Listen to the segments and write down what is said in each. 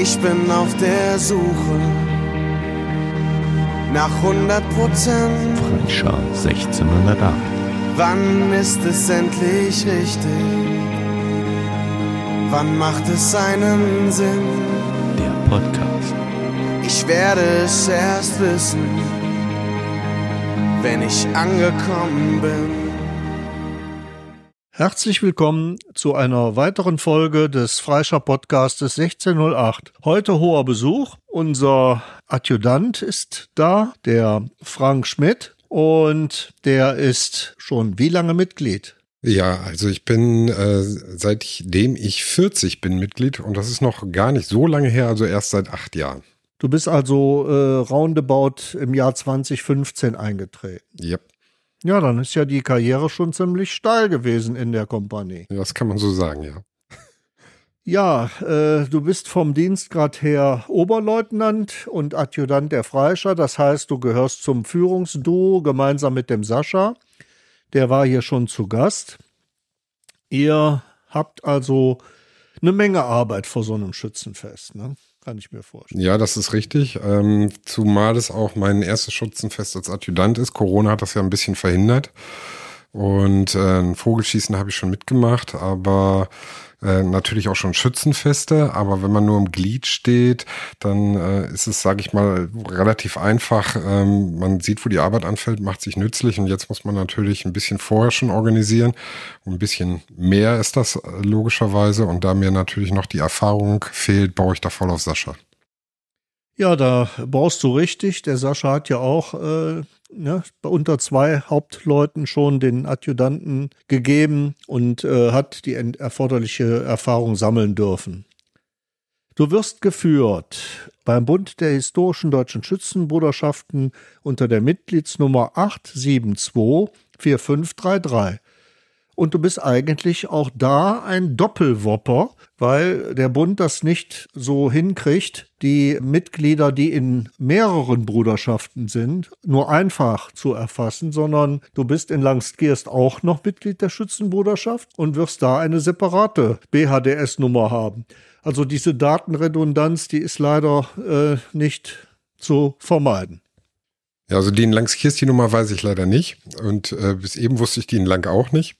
Ich bin auf der Suche nach 100 Prozent. Freischar 1608. Wann ist es endlich richtig? Wann macht es einen Sinn? Der Podcast. Ich werde es erst wissen, wenn ich angekommen bin. Herzlich willkommen zu einer weiteren Folge des Freischar Podcastes 1608. Heute hoher Besuch. Unser Adjutant ist da, der Frank Schmidt, und der ist schon wie lange Mitglied? Ja, also ich bin äh, seitdem ich 40 bin Mitglied und das ist noch gar nicht so lange her, also erst seit acht Jahren. Du bist also äh, roundabout im Jahr 2015 eingetreten. Yep. Ja, dann ist ja die Karriere schon ziemlich steil gewesen in der Kompanie. Das kann man so sagen, ja. Ja, äh, du bist vom Dienstgrad her Oberleutnant und Adjutant der Freischar. Das heißt, du gehörst zum Führungsduo gemeinsam mit dem Sascha. Der war hier schon zu Gast. Ihr habt also eine Menge Arbeit vor so einem Schützenfest, ne? Kann ich mir vorstellen. Ja, das ist richtig. Ähm, zumal es auch mein erstes Schützenfest als Adjutant ist. Corona hat das ja ein bisschen verhindert. Und äh, Vogelschießen habe ich schon mitgemacht, aber äh, natürlich auch schon Schützenfeste, aber wenn man nur im Glied steht, dann äh, ist es, sage ich mal, relativ einfach. Ähm, man sieht, wo die Arbeit anfällt, macht sich nützlich und jetzt muss man natürlich ein bisschen vorher schon organisieren. Ein bisschen mehr ist das äh, logischerweise und da mir natürlich noch die Erfahrung fehlt, baue ich da voll auf Sascha. Ja, da baust du richtig. Der Sascha hat ja auch äh, ne, unter zwei Hauptleuten schon den Adjutanten gegeben und äh, hat die erforderliche Erfahrung sammeln dürfen. Du wirst geführt beim Bund der historischen deutschen Schützenbruderschaften unter der Mitgliedsnummer 8724533. Und du bist eigentlich auch da ein Doppelwopper, weil der Bund das nicht so hinkriegt, die Mitglieder, die in mehreren Bruderschaften sind, nur einfach zu erfassen, sondern du bist in Langstgierst auch noch Mitglied der Schützenbruderschaft und wirst da eine separate BHDS-Nummer haben. Also diese Datenredundanz, die ist leider äh, nicht zu vermeiden. Ja, also die in Langskirst, die Nummer weiß ich leider nicht. Und äh, bis eben wusste ich die in Lang auch nicht.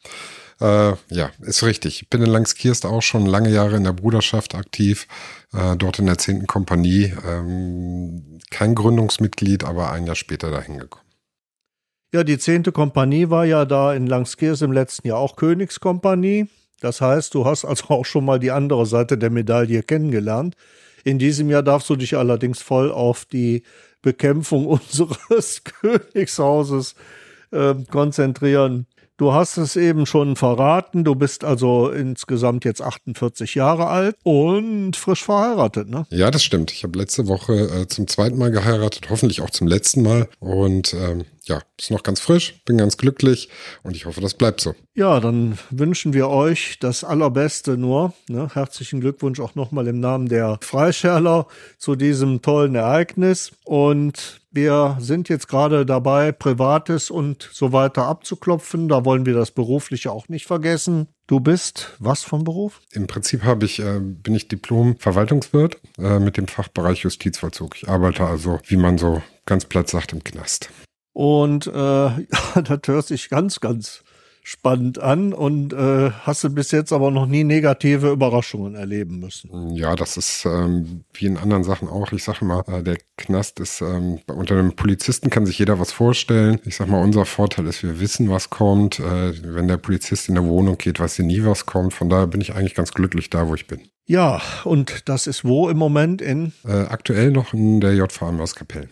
Äh, ja, ist richtig. Ich bin in Langskirst auch schon lange Jahre in der Bruderschaft aktiv, äh, dort in der 10. Kompanie. Ähm, kein Gründungsmitglied, aber ein Jahr später dahin gekommen. Ja, die 10. Kompanie war ja da in Langskirst im letzten Jahr auch Königskompanie. Das heißt, du hast also auch schon mal die andere Seite der Medaille kennengelernt. In diesem Jahr darfst du dich allerdings voll auf die Bekämpfung unseres Königshauses äh, konzentrieren. Du hast es eben schon verraten. Du bist also insgesamt jetzt 48 Jahre alt und frisch verheiratet, ne? Ja, das stimmt. Ich habe letzte Woche äh, zum zweiten Mal geheiratet, hoffentlich auch zum letzten Mal. Und ähm, ja, ist noch ganz frisch, bin ganz glücklich und ich hoffe, das bleibt so. Ja, dann wünschen wir euch das Allerbeste nur. Ne? Herzlichen Glückwunsch auch nochmal im Namen der Freischärler zu diesem tollen Ereignis. Und wir sind jetzt gerade dabei, Privates und so weiter abzuklopfen. Da wollen wir das Berufliche auch nicht vergessen. Du bist was vom Beruf? Im Prinzip habe ich, äh, bin ich Diplom-Verwaltungswirt äh, mit dem Fachbereich Justizvollzug. Ich arbeite also, wie man so ganz platt sagt, im Knast. Und äh, das hört sich ganz, ganz spannend an und äh, hast du bis jetzt aber noch nie negative Überraschungen erleben müssen. Ja, das ist ähm, wie in anderen Sachen auch. Ich sage mal, äh, der Knast ist, ähm, unter einem Polizisten kann sich jeder was vorstellen. Ich sag mal, unser Vorteil ist, wir wissen, was kommt. Äh, wenn der Polizist in der Wohnung geht, weiß er nie, was kommt. Von daher bin ich eigentlich ganz glücklich da, wo ich bin. Ja, und das ist wo im Moment in? Äh, aktuell noch in der JVA Kapellen.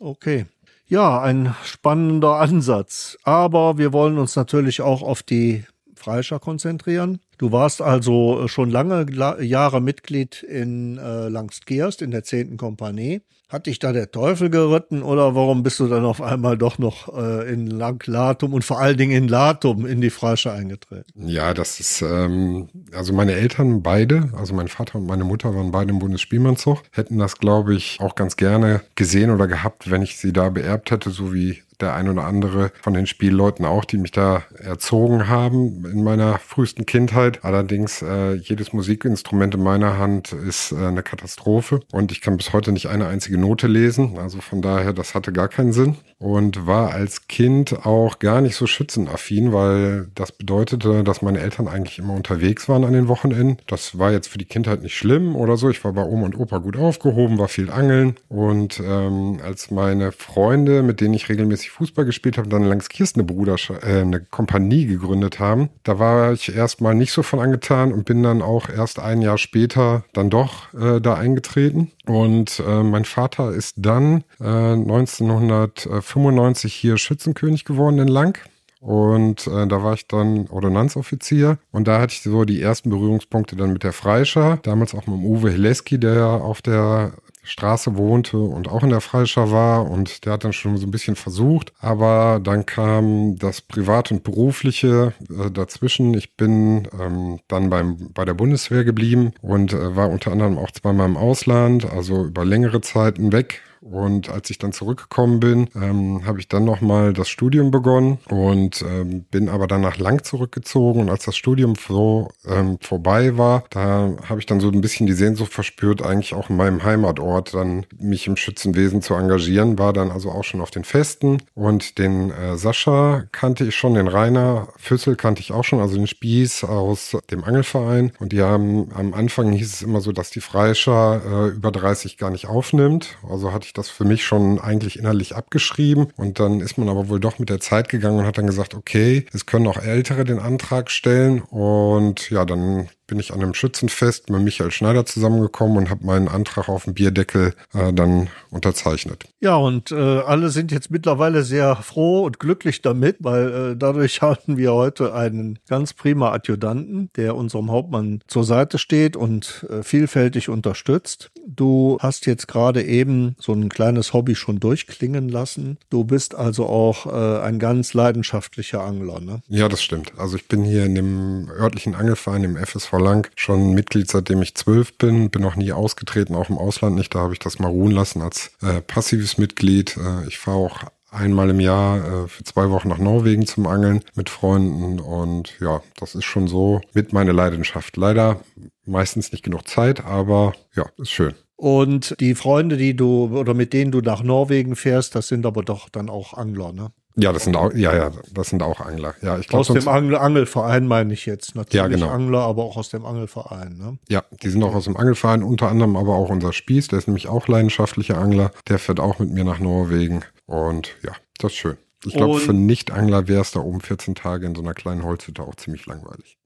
Okay. Ja, ein spannender Ansatz. Aber wir wollen uns natürlich auch auf die Freischar konzentrieren. Du warst also schon lange Jahre Mitglied in äh, Langstgerst in der 10. Kompanie. Hat dich da der Teufel geritten oder warum bist du dann auf einmal doch noch äh, in Langlatum und vor allen Dingen in Latum in die Freischar eingetreten? Ja, das ist, ähm, also meine Eltern beide, also mein Vater und meine Mutter waren beide im Bundesspielmannszug, hätten das, glaube ich, auch ganz gerne gesehen oder gehabt, wenn ich sie da beerbt hätte, so wie der ein oder andere von den Spielleuten auch, die mich da erzogen haben in meiner frühesten Kindheit. Allerdings äh, jedes Musikinstrument in meiner Hand ist äh, eine Katastrophe und ich kann bis heute nicht eine einzige Note lesen. Also von daher, das hatte gar keinen Sinn und war als Kind auch gar nicht so schützenaffin, weil das bedeutete, dass meine Eltern eigentlich immer unterwegs waren an den Wochenenden. Das war jetzt für die Kindheit nicht schlimm oder so. Ich war bei Oma und Opa gut aufgehoben, war viel angeln und ähm, als meine Freunde, mit denen ich regelmäßig Fußball gespielt habe, dann langs Kirsten eine, Bruderschaft, äh, eine Kompanie gegründet haben, da war ich erstmal nicht so von angetan und bin dann auch erst ein Jahr später dann doch äh, da eingetreten. Und äh, mein Vater ist dann äh, 1995 hier Schützenkönig geworden in Lang. Und äh, da war ich dann Ordonnanzoffizier und da hatte ich so die ersten Berührungspunkte dann mit der Freischar. Damals auch mit dem Uwe Hileski, der auf der Straße wohnte und auch in der Freischar war und der hat dann schon so ein bisschen versucht, aber dann kam das Privat und Berufliche äh, dazwischen. Ich bin ähm, dann beim, bei der Bundeswehr geblieben und äh, war unter anderem auch zweimal im Ausland, also über längere Zeiten weg und als ich dann zurückgekommen bin, ähm, habe ich dann nochmal das Studium begonnen und ähm, bin aber dann nach Lang zurückgezogen. Und als das Studium so ähm, vorbei war, da habe ich dann so ein bisschen die Sehnsucht verspürt, eigentlich auch in meinem Heimatort dann mich im Schützenwesen zu engagieren. War dann also auch schon auf den Festen und den äh, Sascha kannte ich schon, den Rainer Füssel kannte ich auch schon, also den Spieß aus dem Angelverein. Und die haben am Anfang hieß es immer so, dass die Freischar äh, über 30 gar nicht aufnimmt. Also hatte ich ich das für mich schon eigentlich innerlich abgeschrieben. Und dann ist man aber wohl doch mit der Zeit gegangen und hat dann gesagt, okay, es können auch Ältere den Antrag stellen. Und ja, dann bin ich an einem Schützenfest mit Michael Schneider zusammengekommen und habe meinen Antrag auf den Bierdeckel äh, dann unterzeichnet. Ja, und äh, alle sind jetzt mittlerweile sehr froh und glücklich damit, weil äh, dadurch haben wir heute einen ganz prima Adjutanten, der unserem Hauptmann zur Seite steht und äh, vielfältig unterstützt. Du hast jetzt gerade eben so ein kleines Hobby schon durchklingen lassen. Du bist also auch äh, ein ganz leidenschaftlicher Angler, ne? Ja, das stimmt. Also ich bin hier in dem örtlichen Angelverein, im FSV lang schon Mitglied, seitdem ich zwölf bin, bin noch nie ausgetreten, auch im Ausland nicht. Da habe ich das mal ruhen lassen als äh, passives Mitglied. Äh, ich fahre auch einmal im Jahr äh, für zwei Wochen nach Norwegen zum Angeln mit Freunden und ja, das ist schon so mit meiner Leidenschaft. Leider meistens nicht genug Zeit, aber ja, ist schön. Und die Freunde, die du oder mit denen du nach Norwegen fährst, das sind aber doch dann auch Angler, ne? Ja, das sind auch, ja, ja, das sind auch Angler. Ja, ich glaube. Aus dem Angel Angelverein meine ich jetzt. Natürlich ja, genau. Angler, aber auch aus dem Angelverein, ne? Ja, die sind auch aus dem Angelverein, unter anderem aber auch unser Spieß, der ist nämlich auch leidenschaftlicher Angler. Der fährt auch mit mir nach Norwegen. Und ja, das ist schön. Ich glaube, für Nicht-Angler wäre es da oben 14 Tage in so einer kleinen Holzhütte auch ziemlich langweilig.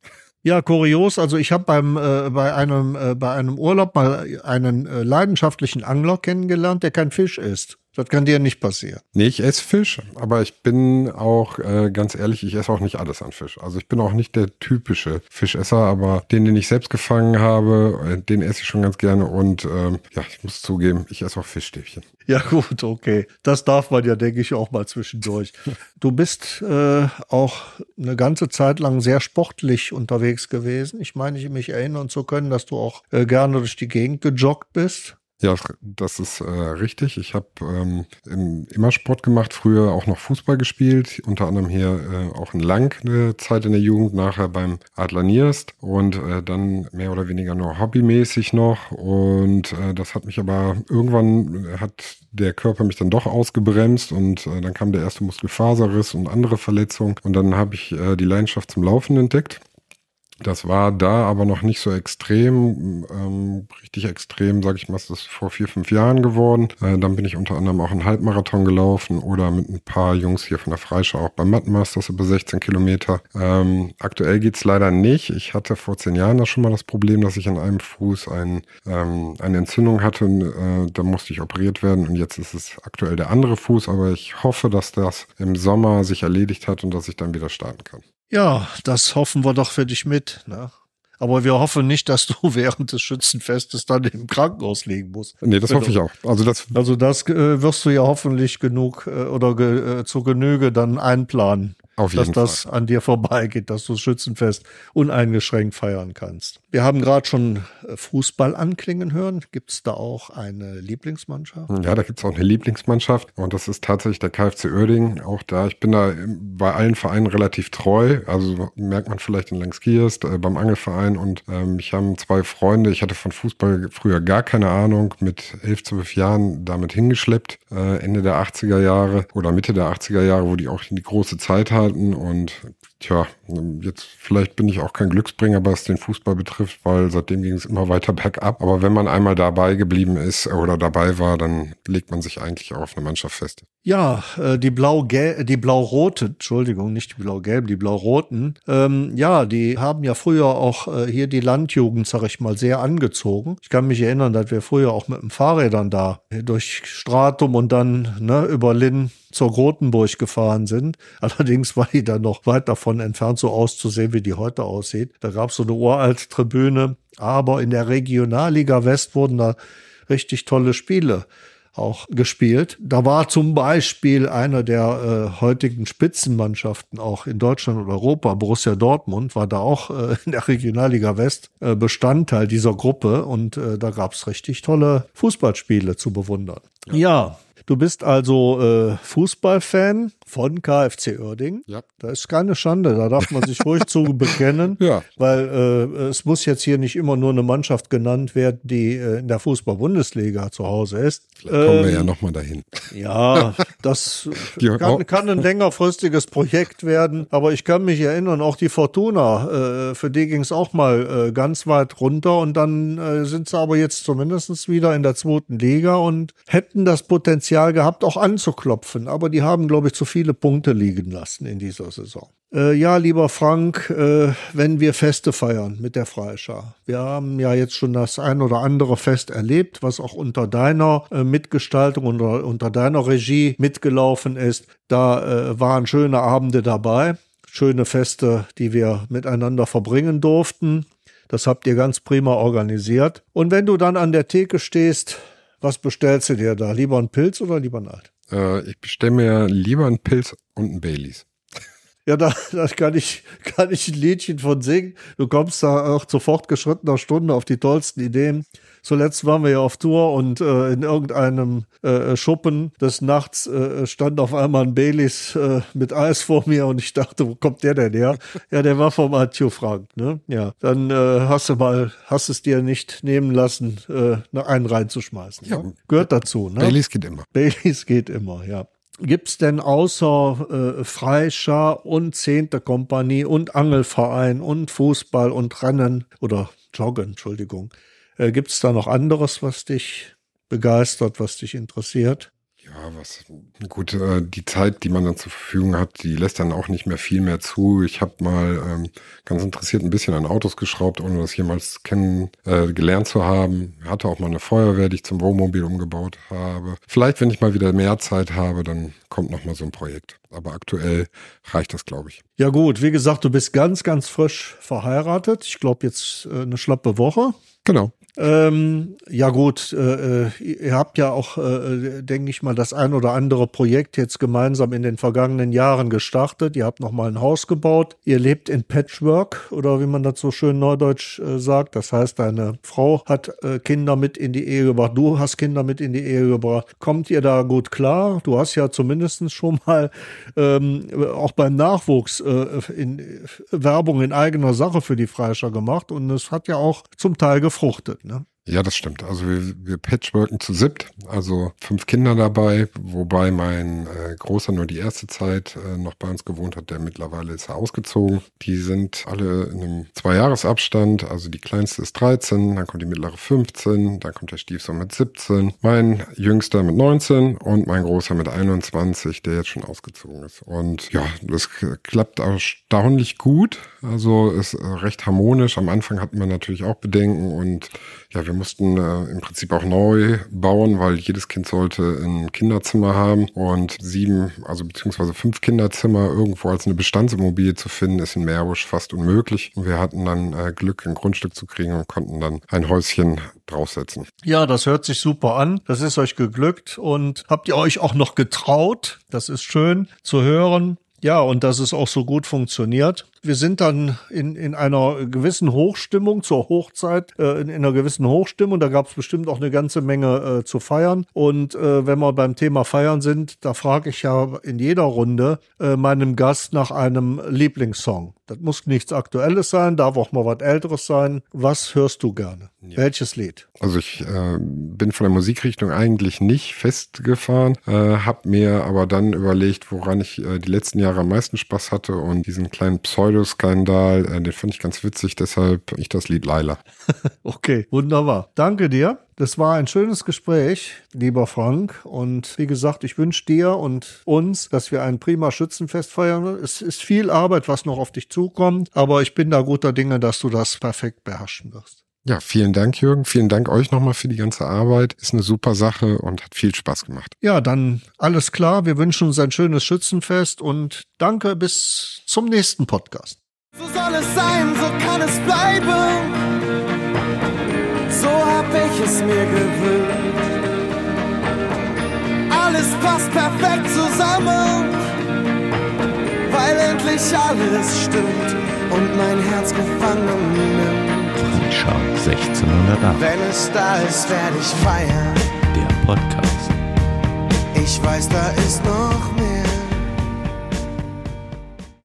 Ja, kurios. Also ich habe beim äh, bei einem äh, bei einem Urlaub mal einen äh, leidenschaftlichen Angler kennengelernt, der kein Fisch isst. Das kann dir nicht passieren. Nee, ich esse Fisch, aber ich bin auch äh, ganz ehrlich, ich esse auch nicht alles an Fisch. Also ich bin auch nicht der typische Fischesser, aber den, den ich selbst gefangen habe, äh, den esse ich schon ganz gerne und ähm, ja, ich muss zugeben, ich esse auch Fischstäbchen. Ja gut, okay. Das darf man ja, denke ich, auch mal zwischendurch. Du bist äh, auch eine ganze Zeit lang sehr sportlich unterwegs gewesen. Ich meine, ich mich erinnern zu können, dass du auch äh, gerne durch die Gegend gejoggt bist. Ja, das ist äh, richtig. Ich habe ähm, immer Sport gemacht, früher auch noch Fußball gespielt, unter anderem hier äh, auch in Lang eine Zeit in der Jugend, nachher beim Adler Nierst und äh, dann mehr oder weniger nur hobbymäßig noch. Und äh, das hat mich aber irgendwann hat der Körper mich dann doch ausgebremst und äh, dann kam der erste Muskelfaserriss und andere Verletzungen und dann habe ich äh, die Leidenschaft zum Laufen entdeckt das war da aber noch nicht so extrem, ähm, richtig extrem, sage ich mal, ist das vor vier, fünf Jahren geworden. Äh, dann bin ich unter anderem auch einen Halbmarathon gelaufen oder mit ein paar Jungs hier von der Freischau auch beim Mattenmasters über 16 Kilometer. Ähm, aktuell geht's leider nicht. Ich hatte vor zehn Jahren da schon mal das Problem, dass ich an einem Fuß ein, ähm, eine Entzündung hatte. Und, äh, da musste ich operiert werden und jetzt ist es aktuell der andere Fuß, aber ich hoffe, dass das im Sommer sich erledigt hat und dass ich dann wieder starten kann. Ja, das hoffen wir doch für dich mit. Ne? Aber wir hoffen nicht, dass du während des Schützenfestes dann im Krankenhaus liegen musst. Nee, das hoffe ich auch. Also das, also das äh, wirst du ja hoffentlich genug äh, oder ge, äh, zur Genüge dann einplanen. Auf dass das Fall. an dir vorbeigeht, dass du Schützenfest uneingeschränkt feiern kannst. Wir haben gerade schon äh, Fußball anklingen hören. Gibt es da auch eine Lieblingsmannschaft? Ja, da gibt's auch eine Lieblingsmannschaft und das ist tatsächlich der KfC Oerding. Auch da, ich bin da bei allen Vereinen relativ treu. Also merkt man vielleicht in Langskirst, äh, beim Angelverein und ähm, ich habe zwei Freunde. Ich hatte von Fußball früher gar keine Ahnung. Mit elf, zwölf Jahren damit hingeschleppt. Äh, Ende der 80er Jahre oder Mitte der 80er Jahre, wo die auch die große Zeit hatten und Tja, jetzt vielleicht bin ich auch kein Glücksbringer, was den Fußball betrifft, weil seitdem ging es immer weiter bergab. Aber wenn man einmal dabei geblieben ist oder dabei war, dann legt man sich eigentlich auch auf eine Mannschaft fest. Ja, äh, die blau die blau-rote, Entschuldigung, nicht die blau-gelben, die blau-roten. Ähm, ja, die haben ja früher auch äh, hier die Landjugend, sag ich mal, sehr angezogen. Ich kann mich erinnern, dass wir früher auch mit dem Fahrrädern da durch Stratum und dann ne, über Linn zur Grotenburg gefahren sind. Allerdings war die dann noch weit davon entfernt, so auszusehen, wie die heute aussieht. Da gab es so eine uralte Tribüne, aber in der Regionalliga West wurden da richtig tolle Spiele auch gespielt. Da war zum Beispiel einer der äh, heutigen Spitzenmannschaften auch in Deutschland und Europa, Borussia Dortmund, war da auch äh, in der Regionalliga West äh, Bestandteil dieser Gruppe und äh, da gab es richtig tolle Fußballspiele zu bewundern. Ja, ja Du bist also äh, Fußballfan von KfC Oerding. Ja. Da ist keine Schande, da darf man sich ruhig zu bekennen, Ja. weil äh, es muss jetzt hier nicht immer nur eine Mannschaft genannt werden, die äh, in der Fußball-Bundesliga zu Hause ist. Vielleicht kommen wir ja Ähm, nochmal dahin. ja, das kann, kann ein längerfristiges Projekt werden, aber ich kann mich erinnern, auch die Fortuna, äh, für die ging es auch mal äh, ganz weit runter und dann äh, sind sie aber jetzt zumindest wieder in der zweiten Liga und hätten das Potenzial gehabt, auch anzuklopfen, aber die haben, glaube ich, zu viele Punkte liegen lassen in dieser Saison. Äh, ja, lieber Frank, äh, wenn wir Feste feiern mit der Freischar. Wir haben ja jetzt schon das ein oder andere Fest erlebt, was auch unter deiner äh, Mitgestaltung und unter, unter deiner Regie mitgelaufen ist. Da äh, waren schöne Abende dabei, schöne Feste, die wir miteinander verbringen durften. Das habt ihr ganz prima organisiert. Und wenn du dann an der Theke stehst, was bestellst du dir da? Lieber einen Pilz oder lieber einen Alt? Äh, ich bestelle mir lieber einen Pilz und einen Baileys. Ja, da, da kann ich, kann ich ein Liedchen von singen. Du kommst da auch zu fortgeschrittener Stunde auf die tollsten Ideen. Zuletzt waren wir ja auf Tour und äh, in irgendeinem äh, Schuppen des Nachts äh, stand auf einmal ein Baileys äh, mit Eis vor mir und ich dachte, wo kommt der denn her? Ja, der war vom Mathieu Frank, ne? Ja, dann äh, hast du mal, hast es dir nicht nehmen lassen, äh, einen reinzuschmeißen. Ja. ne? Gehört dazu, ne? Baileys geht immer. Baileys geht immer, ja. Gibt's denn außer äh, Freischar und Zehnte Kompanie und Angelverein und Fußball und Rennen oder Joggen, Entschuldigung, äh, gibt's da noch anderes, was dich begeistert, was dich interessiert? Ja, was gut, äh, die Zeit, die man dann zur Verfügung hat, die lässt dann auch nicht mehr viel mehr zu. Ich habe mal ähm, ganz interessiert ein bisschen an Autos geschraubt, ohne das jemals kennen, äh, gelernt zu haben. Hatte auch mal eine Feuerwehr, die ich zum Wohnmobil umgebaut habe. Vielleicht, wenn ich mal wieder mehr Zeit habe, dann kommt noch mal so ein Projekt. Aber aktuell reicht das, glaube ich. Ja gut, wie gesagt, du bist ganz, ganz frisch verheiratet. Ich glaube jetzt äh, eine schlappe Woche. Genau. Ähm, ja gut, äh, äh, ihr habt ja auch, äh, denke ich mal, das ein oder andere Projekt jetzt gemeinsam in den vergangenen Jahren gestartet. Ihr habt noch mal ein Haus gebaut. Ihr lebt in Patchwork oder wie man das so schön neudeutsch äh, sagt. Das heißt, deine Frau hat äh, Kinder mit in die Ehe gebracht. Du hast Kinder mit in die Ehe gebracht. Kommt ihr da gut klar? Du hast ja zumindest schon mal ähm, auch beim Nachwuchs äh, in äh, Werbung in eigener Sache für die Freischer gemacht und es hat ja auch zum Teil gefruchtet. Ja, das stimmt. Also wir, wir patchworken zu siebt, also fünf Kinder dabei, wobei mein äh, Großer nur die erste Zeit äh, noch bei uns gewohnt hat, der mittlerweile ist er ausgezogen. Die sind alle in einem Zweijahresabstand, also die kleinste ist 13, dann kommt die mittlere 15, dann kommt der Stiefsohn mit 17, mein Jüngster mit 19 und mein Großer mit 21, der jetzt schon ausgezogen ist. Und ja, das klappt erstaunlich gut, also ist äh, recht harmonisch. Am Anfang hatten wir natürlich auch Bedenken und ja, wir mussten äh, im Prinzip auch neu bauen, weil jedes Kind sollte ein Kinderzimmer haben und sieben, also beziehungsweise fünf Kinderzimmer irgendwo als eine Bestandsimmobilie zu finden, ist in Meerbusch fast unmöglich. Und wir hatten dann äh, Glück, ein Grundstück zu kriegen und konnten dann ein Häuschen draufsetzen. Ja, das hört sich super an. Das ist euch geglückt und habt ihr euch auch noch getraut? Das ist schön zu hören. Ja, und dass es auch so gut funktioniert. Wir sind dann in, in einer gewissen Hochstimmung zur Hochzeit, äh, in, in einer gewissen Hochstimmung. Da gab es bestimmt auch eine ganze Menge äh, zu feiern. Und äh, wenn wir beim Thema Feiern sind, da frage ich ja in jeder Runde äh, meinem Gast nach einem Lieblingssong. Das muss nichts Aktuelles sein, darf auch mal was Älteres sein. Was hörst du gerne? Ja. Welches Lied? Also ich äh, bin von der Musikrichtung eigentlich nicht festgefahren, äh, habe mir aber dann überlegt, woran ich die letzten Jahre am meisten Spaß hatte und diesen kleinen Pseudoskandal, äh, den fand ich ganz witzig, deshalb ich das Lied Laila. okay, wunderbar. Danke dir. Das war ein schönes Gespräch, lieber Frank. Und wie gesagt, ich wünsche dir und uns, dass wir ein prima Schützenfest feiern. Es ist viel Arbeit, was noch auf dich zukommt, aber ich bin da guter Dinge, dass du das perfekt beherrschen wirst. Ja, vielen Dank, Jürgen. Vielen Dank euch nochmal für die ganze Arbeit. Ist eine super Sache und hat viel Spaß gemacht. Ja, dann alles klar. Wir wünschen uns ein schönes Schützenfest und danke bis zum nächsten Podcast. So soll es sein, so kann es bleiben. So hab ich es mir gewünscht. Alles passt perfekt zusammen, weil endlich alles stimmt und mein Herz gefangen nimmt. Schau 1608. Wenn es da ist, werde ich feiern. Der Podcast. Ich weiß, da ist noch